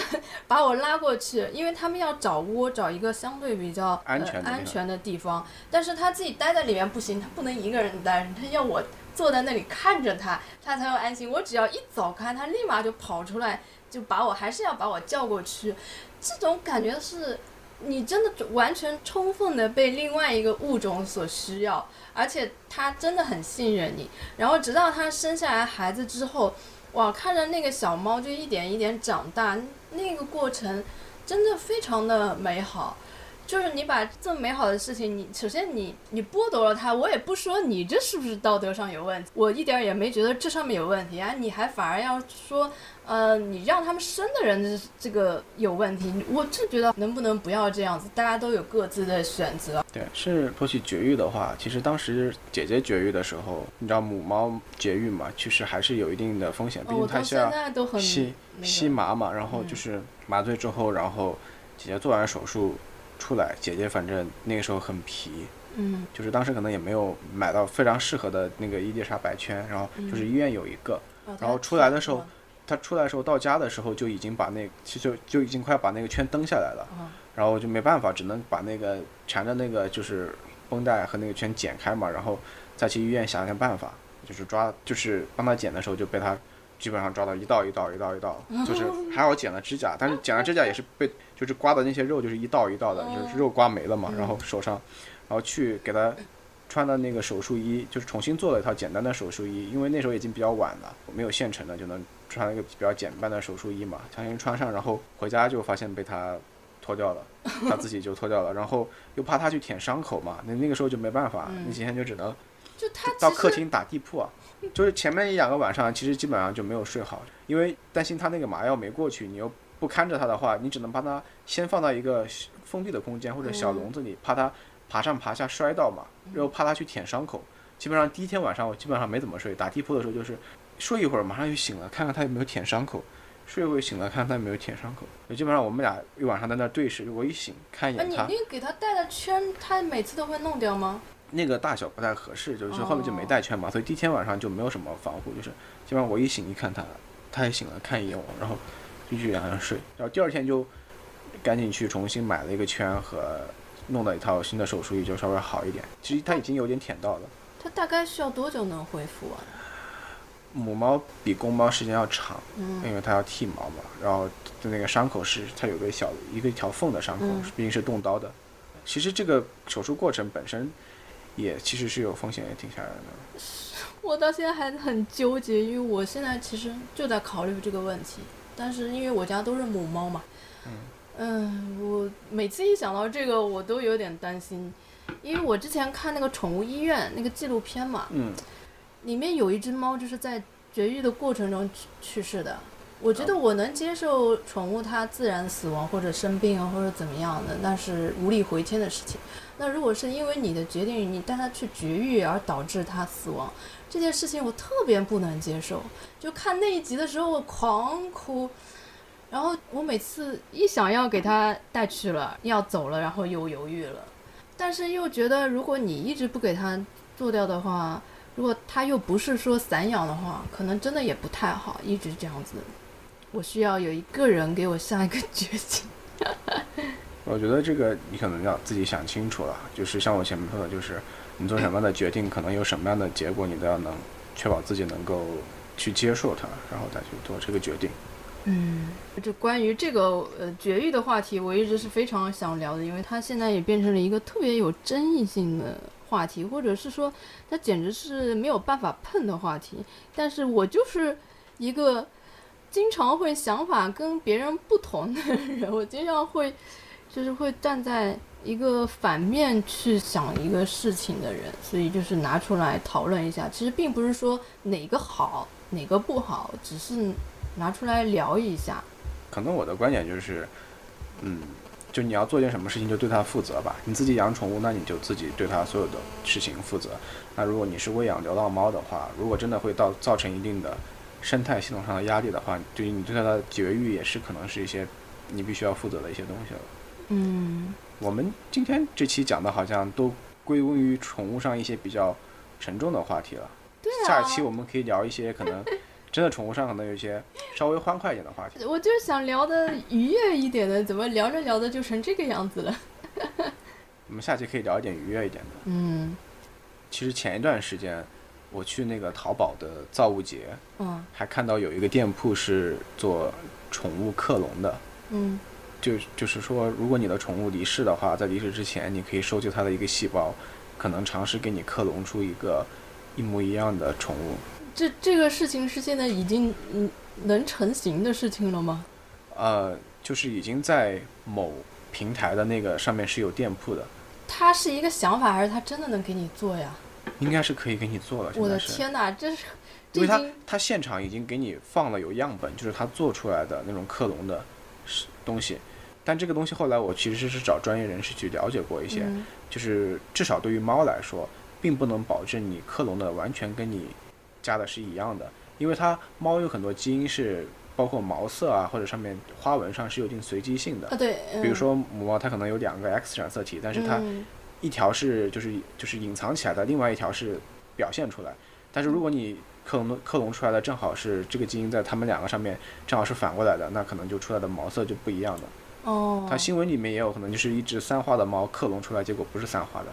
把我拉过去，因为他们要找窝，找一个相对比较安全的呃、地方安全的地方。但是他自己待在里面不行，他不能一个人待，他要我坐在那里看着他，他才会安心。我只要一走开，他立马就跑出来，就把我还是要把我叫过去。这种感觉是。你真的完全充分的被另外一个物种所需要，而且它真的很信任你。然后直到它生下来孩子之后，哇，看着那个小猫就一点一点长大，那个过程真的非常的美好。就是你把这么美好的事情，你首先你你剥夺了它，我也不说你这是不是道德上有问题，我一点也没觉得这上面有问题啊，你还反而要说，呃，你让他们生的人这这个有问题，我就觉得能不能不要这样子，大家都有各自的选择。对，是说起绝育的话，其实当时姐姐绝育的时候，你知道母猫绝育嘛，其实还是有一定的风险，毕竟它是要在都很吸那个吸麻嘛，然后就是麻醉之后，然后姐姐做完手术出来，姐姐反正那个时候很皮，嗯。就是当时可能也没有买到非常适合的那个伊丽莎白圈，然后就是医院有一个，哦然后出来的时候，她出来的时候到家的时候就已经把那其实就就已经快把那个圈蹬下来了，哦。然后就没办法，只能把那个缠着那个就是绷带和那个圈剪开嘛，然后再去医院想想办法，就是抓就是帮他剪的时候就被他基本上抓到一道一道一道一道，就是还好剪了指甲，但是剪了指甲也是被就是刮的那些肉就是一道一道的，就是肉刮没了嘛，然后手上，然后去给他穿的那个手术衣，就是重新做了一套简单的手术衣，因为那时候已经比较晚了，没有现成的，就能穿了一个比较简单的手术衣嘛，强行穿上，然后回家就发现被他脱掉了，他自己就脱掉了，然后又怕他去舔伤口嘛，那那个时候就没办法，那几天就只能就他到客厅打地铺啊，就是前面一两个晚上其实基本上就没有睡好，因为担心他那个麻药没过去，你又不看着他的话，你只能把他先放到一个封闭的空间或者小笼子里，怕他爬上爬下摔到嘛，然后怕他去舔伤口。基本上第一天晚上我基本上没怎么睡，打地铺的时候就是睡一会儿马上就醒了，看看他有没有舔伤口。睡一会儿醒了，看看他有没有舔伤口。就基本上我们俩一晚上在那儿对视，我一醒看一啊，眼他，你那个给他戴的圈，他每次都会弄掉吗？那个大小不太合适，就是后面就没带圈嘛，所以第一天晚上就没有什么防护，就是基本上我一醒一看他，他也醒了，看一眼我，然后继续两人睡，然后第二天就赶紧去重新买了一个圈和弄了一套新的手术衣，就稍微好一点。其实他已经有点舔到了，他大概需要多久能恢复啊？母猫比公猫时间要长，嗯。因为它要剃毛嘛，然后就那个伤口是它有个小一个一条缝的伤口，嗯。毕竟是动刀的。其实这个手术过程本身也其实是有风险，也挺吓人的。我到现在还很纠结，因为我现在其实就在考虑这个问题，但是因为我家都是母猫嘛，嗯，我每次一想到这个，我都有点担心，因为我之前看那个宠物医院那个纪录片嘛，嗯，里面有一只猫就是在绝育的过程中去去世的。我觉得我能接受宠物它自然死亡或者生病啊或者怎么样的，那是无力回天的事情。那如果是因为你的决定，你带它去绝育而导致它死亡，这件事情我特别不能接受。就看那一集的时候，我狂哭。然后我每次一想要给它带去了，要走了，然后又犹豫了，但是又觉得如果你一直不给它做掉的话，如果它又不是说散养的话，可能真的也不太好，一直这样子。我需要有一个人给我下一个决心。我觉得这个你可能要自己想清楚了，就是像我前面说的，就是你做什么样的决定，可能有什么样的结果，你都要能确保自己能够去接受它，然后再去做这个决定。嗯，就关于这个呃绝育的话题，我一直是非常想聊的，因为它现在也变成了一个特别有争议性的话题，或者是说它简直是没有办法碰的话题。但是我就是一个经常会想法跟别人不同的人，我经常会就是会站在一个反面去想一个事情的人，所以就是拿出来讨论一下。其实并不是说哪个好哪个不好，只是拿出来聊一下。可能我的观点就是，嗯，就你要做件什么事情，就对它负责吧。你自己养宠物，那你就自己对它所有的事情负责。那如果你是喂养流浪猫的话，如果真的会到造成一定的生态系统上的压力的话，对于你对它的绝育也是可能是一些你必须要负责的一些东西了。嗯，我们今天这期讲的好像都归功于宠物上一些比较沉重的话题了。对啊。下一期我们可以聊一些可能真的宠物上可能有一些稍微欢快一点的话题。我就是想聊的愉悦一点的，怎么聊着聊着就成这个样子了？我们下期可以聊一点愉悦一点的。嗯其实前一段时间我去那个淘宝的造物节，嗯还看到有一个店铺是做宠物克隆的。嗯就就是说，如果你的宠物离世的话，在离世之前，你可以收集它的一个细胞，可能尝试给你克隆出一个一模一样的宠物。这这个事情是现在已经嗯能成型的事情了吗？呃，就是已经在某平台的那个上面是有店铺的，它是一个想法，还是它真的能给你做呀？应该是可以给你做了。我的天哪，这是因为它它现场已经给你放了有样本，就是它做出来的那种克隆的是东西。但这个东西后来我其实是找专业人士去了解过一些，嗯就是至少对于猫来说，并不能保证你克隆的完全跟你家的是一样的，因为它猫有很多基因是包括毛色啊或者上面花纹上是有一定随机性的啊。对，比如说母猫它可能有两个 X 染色体，但是它嗯一条是就是就是隐藏起来的，另外一条是表现出来。但是如果你克隆克隆出来的正好是这个基因在它们两个上面正好是反过来的，那可能就出来的毛色就不一样的。哦，它新闻里面也有可能就是一只三花的猫克隆出来，结果不是三花的。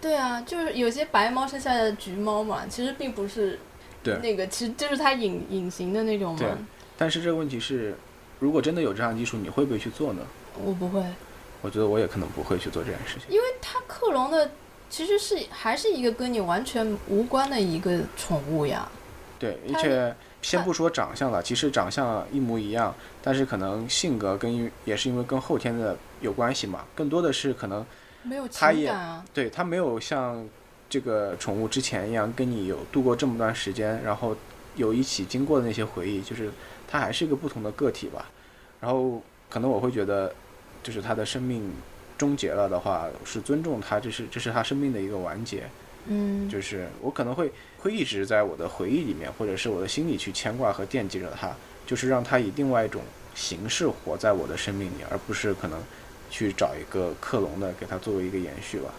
对啊，就是有些白猫生下来的橘猫嘛，其实并不是对那个，其实就是它隐隐形的那种对嘛。但是这个问题是，如果真的有这项技术，你会不会去做呢？我不会，我觉得我也可能不会去做这件事情。因为它克隆的其实是还是一个跟你完全无关的一个宠物呀。对，而且先不说长相了，其实长相一模一样，但是可能性格跟也是因为跟后天的有关系嘛，更多的是可能没有情感啊，对它没有像这个宠物之前一样跟你有度过这么段时间，然后有一起经过的那些回忆，就是它还是一个不同的个体吧。然后可能我会觉得，就是它的生命终结了的话，是尊重它，这是这是它生命的一个完结。嗯，就是我可能会会一直在我的回忆里面，或者是我的心里去牵挂和惦记着它，就是让它以另外一种形式活在我的生命里，而不是可能去找一个克隆的给它作为一个延续吧。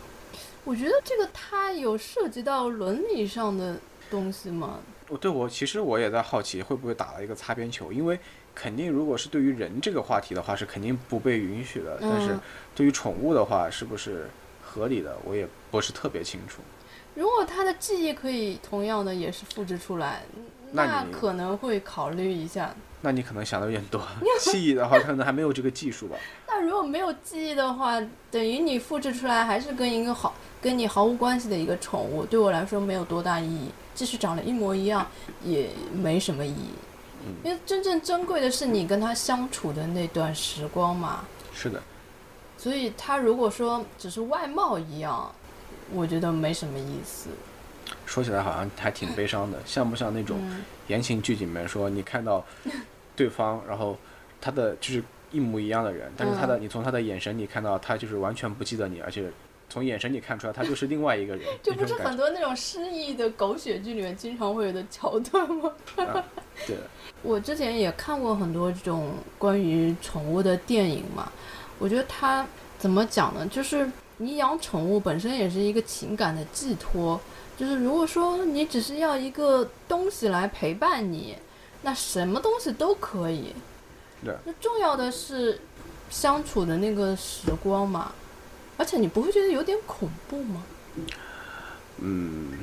我觉得这个它有涉及到伦理上的东西吗？我对我其实我也在好奇，会不会打了一个擦边球？因为肯定如果是对于人这个话题的话，是肯定不被允许的。但是嗯对于宠物的话，是不是合理的，我也不是特别清楚。如果它的记忆可以同样的也是复制出来，那你可能会考虑一下。那你可能想的有点多，记忆的话可能还没有这个技术吧。那如果没有记忆的话，等于你复制出来还是跟一个好跟你毫无关系的一个宠物，对我来说没有多大意义。即使长得一模一样，也没什么意义。嗯因为真正珍贵的是你跟它相处的那段时光嘛。是的，所以他如果说只是外貌一样，我觉得没什么意思。说起来好像还挺悲伤的，像不像那种嗯，言情剧里面说，你看到对方，然后他的就是一模一样的人，但是他的、嗯你从他的眼神里看到他就是完全不记得你，而且从眼神里看出来他就是另外一个人，就不是很多那种失忆的狗血剧里面经常会有的桥段吗？啊，对，我之前也看过很多这种关于宠物的电影嘛，我觉得它怎么讲呢？就是你养宠物本身也是一个情感的寄托，就是如果说你只是要一个东西来陪伴你，那什么东西都可以。对那重要的是相处的那个时光嘛，而且你不会觉得有点恐怖吗？嗯，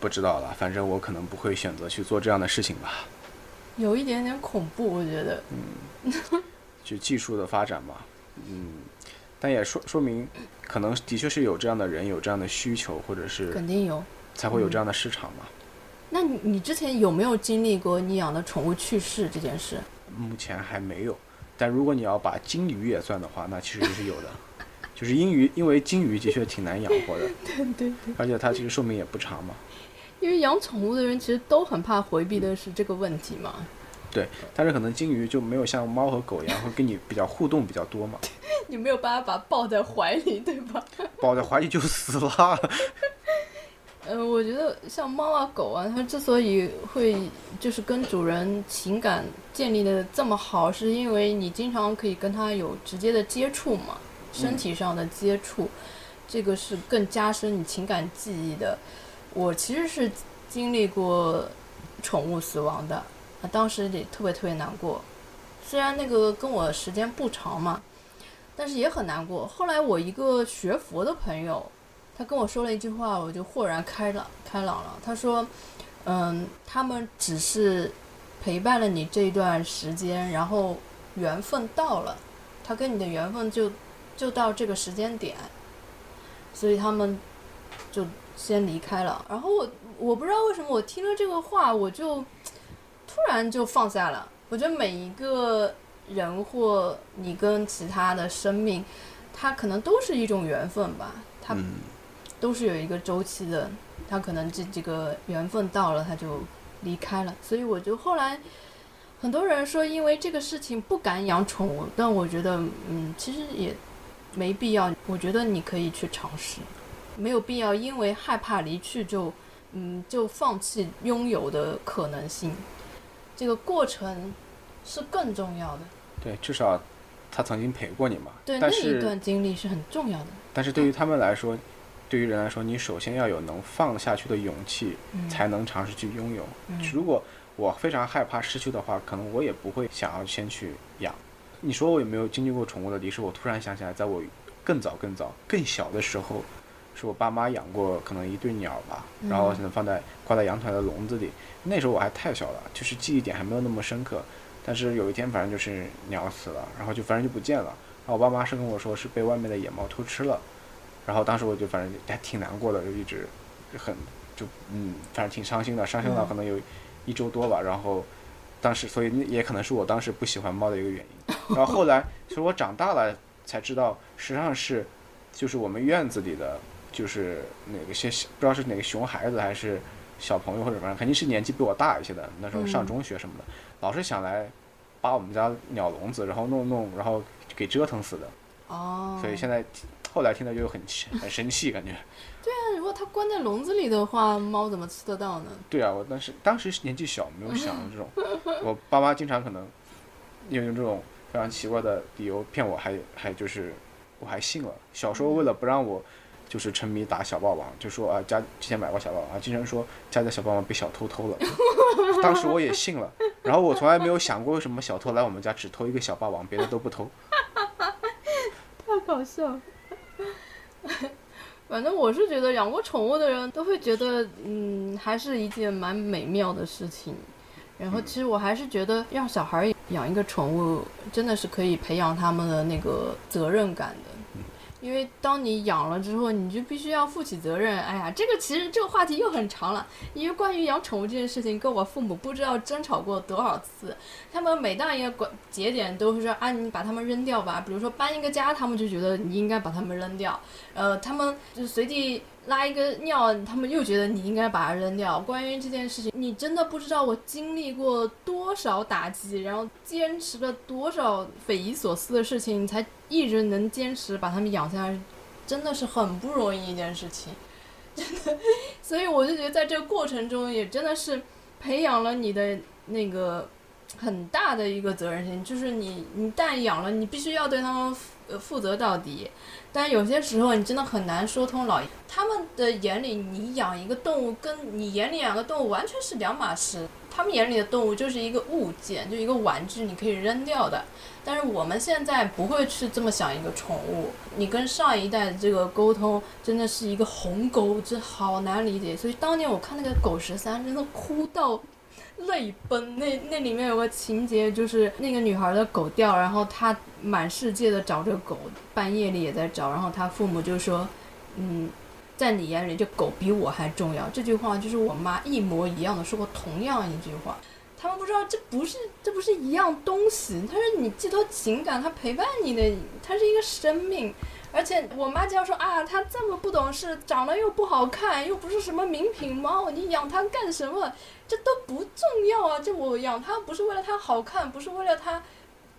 不知道了，反正我可能不会选择去做这样的事情吧。有一点点恐怖，我觉得。嗯 就技术的发展嘛，嗯，但也说说明，可能的确是有这样的人，有这样的需求，或者是肯定有。才会有这样的市场嘛。那你你之前有没有经历过你养的宠物去世这件事？目前还没有，但如果你要把金鱼也算的话，那其实是有的。就是金鱼，因为金鱼的确挺难养活的，对对对。而且它其实寿命也不长嘛。因为养宠物的人其实都很怕回避的是这个问题嘛。对但是可能金鱼就没有像猫和狗一样会跟你比较互动比较多嘛，你没有办法把它抱在怀里，对吧？抱在怀里就死了。呃，我觉得像猫啊、狗啊，它之所以会就是跟主人情感建立的这么好，是因为你经常可以跟它有直接的接触嘛，身体上的接触，这个是更加深你情感记忆的。我其实是经历过宠物死亡的，啊，当时也特别特别难过。虽然那个跟我时间不长嘛，但是也很难过。后来我一个学佛的朋友，他跟我说了一句话，我就豁然开朗开朗了。他说：“嗯，他们只是陪伴了你这一段时间，然后缘分到了，他跟你的缘分就就到这个时间点，所以他们就先离开了。然后我我不知道为什么我听了这个话，我就突然就放下了。我觉得每一个人或你跟其他的生命，他可能都是一种缘分吧，他，都是有一个周期的，他可能这这个缘分到了，他就离开了。所以我就后来，很多人说因为这个事情不敢养宠物，但我觉得，嗯，其实也没必要。我觉得你可以去尝试，没有必要因为害怕离去就，嗯，就放弃拥有的可能性。这个过程是更重要的，对，至少他曾经陪过你嘛。对那一段经历是很重要的。但是对于他们来说，对于人来说，你首先要有能放下去的勇气，嗯才能尝试去拥有。嗯如果我非常害怕失去的话，可能我也不会想要先去养。你说我有没有经历过宠物的离世？我突然想起来，在我更早、更早、更小的时候，是我爸妈养过可能一对鸟吧，然后可能放在挂在阳台的笼子里。那时候我还太小了，就是记忆点还没有那么深刻。但是有一天，反正就是鸟死了，然后就反正就不见了。然后我爸妈是跟我说是被外面的野猫偷吃了，然后当时我就反正还挺难过的，就一直很就嗯，反正挺伤心的，伤心了嗯可能有一周多吧。然后当时，所以那也可能是我当时不喜欢猫的一个原因。然后后来，其实我长大了才知道，实际上是就是我们院子里的，就是哪个些不知道是哪个熊孩子还是小朋友或者反正肯定是年纪比我大一些的，那时候上嗯中学什么的，老是想来把我们家鸟笼子，然后弄弄，然后给折腾死的。哦，所以现在后来听到就很气很生气，感觉。对啊如果它关在笼子里的话，猫怎么吃得到呢？对啊，我当时当时年纪小，没有想这种。我爸妈经常可能用用这种非常奇怪的理由骗我，还还就是我还信了。小时候为了不让我就是沉迷打小霸王，就说啊家之前买过小霸王，啊经常说家里的小霸王被小偷偷了。当时我也信了，然后我从来没有想过为什么小偷来我们家只偷一个小霸王，别的都不偷。太搞笑了。反正我是觉得养过宠物的人都会觉得，嗯，还是一件蛮美妙的事情。然后其实我还是觉得让小孩养一个宠物，真的是可以培养他们的那个责任感的。因为当你养了之后，你就必须要负起责任。哎呀，这个其实这个话题又很长了。因为关于养宠物这件事情，跟我父母不知道争吵过多少次。他们每到一个关节点都会说啊，你把它们扔掉吧。比如说搬一个家，他们就觉得你应该把它们扔掉。呃，他们就随地拉一个尿，他们又觉得你应该把它扔掉。关于这件事情，你真的不知道我经历过多少打击，然后坚持了多少匪夷所思的事情，才一直能坚持把它们养下来，真的是很不容易一件事情。真的，所以我就觉得在这个过程中，也真的是培养了你的那个很大的一个责任心，就是你你一旦养了，你必须要对他们负责到底。但有些时候你真的很难说通老，他们的眼里你养一个动物跟你眼里养个动物完全是两码事，他们眼里的动物就是一个物件，就一个玩具，你可以扔掉的。但是我们现在不会去这么想一个宠物，你跟上一代的这个沟通真的是一个鸿沟，这好难理解。所以当年我看那个狗十三，真的哭到泪奔。那那里面有个情节，就是那个女孩的狗掉，然后她满世界的找这狗，半夜里也在找，然后她父母就说，嗯。在你眼里，这狗比我还重要。这句话就是我妈一模一样的说过同样一句话。他们不知道这不是这不是一样东西，它是你寄托情感，它陪伴你的，它是一个生命。而且我妈经常说啊，它这么不懂事，长得又不好看，又不是什么名品猫，你养它干什么？这都不重要啊！就我养它不是为了它好看，不是为了它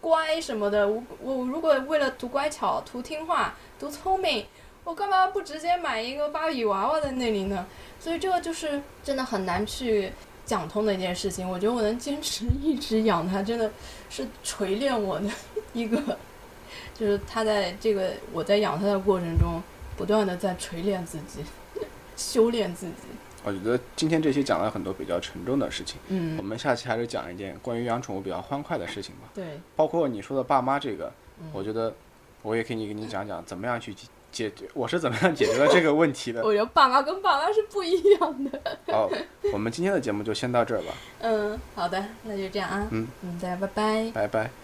乖什么的。我我如果为了图乖巧、图听话、图聪明，我干嘛不直接买一个芭比娃娃在那里呢？所以这个就是真的很难去。讲通的一件事情，我觉得我能坚持一直养它，真的是锤炼我的一个，就是它在这个我在养它的过程中，不断的在锤炼自己，修炼自己。我觉得今天这期讲了很多比较沉重的事情，嗯我们下期还是讲一件关于养宠物比较欢快的事情吧。对，包括你说的爸妈这个，嗯我觉得我也可以给你讲讲怎么样去解解决，我是怎么样解决了这个问题的。我觉得爸妈跟爸妈是不一样的。好，我们今天的节目就先到这儿吧，嗯，好的，那就这样啊。嗯嗯，大家拜拜。拜拜。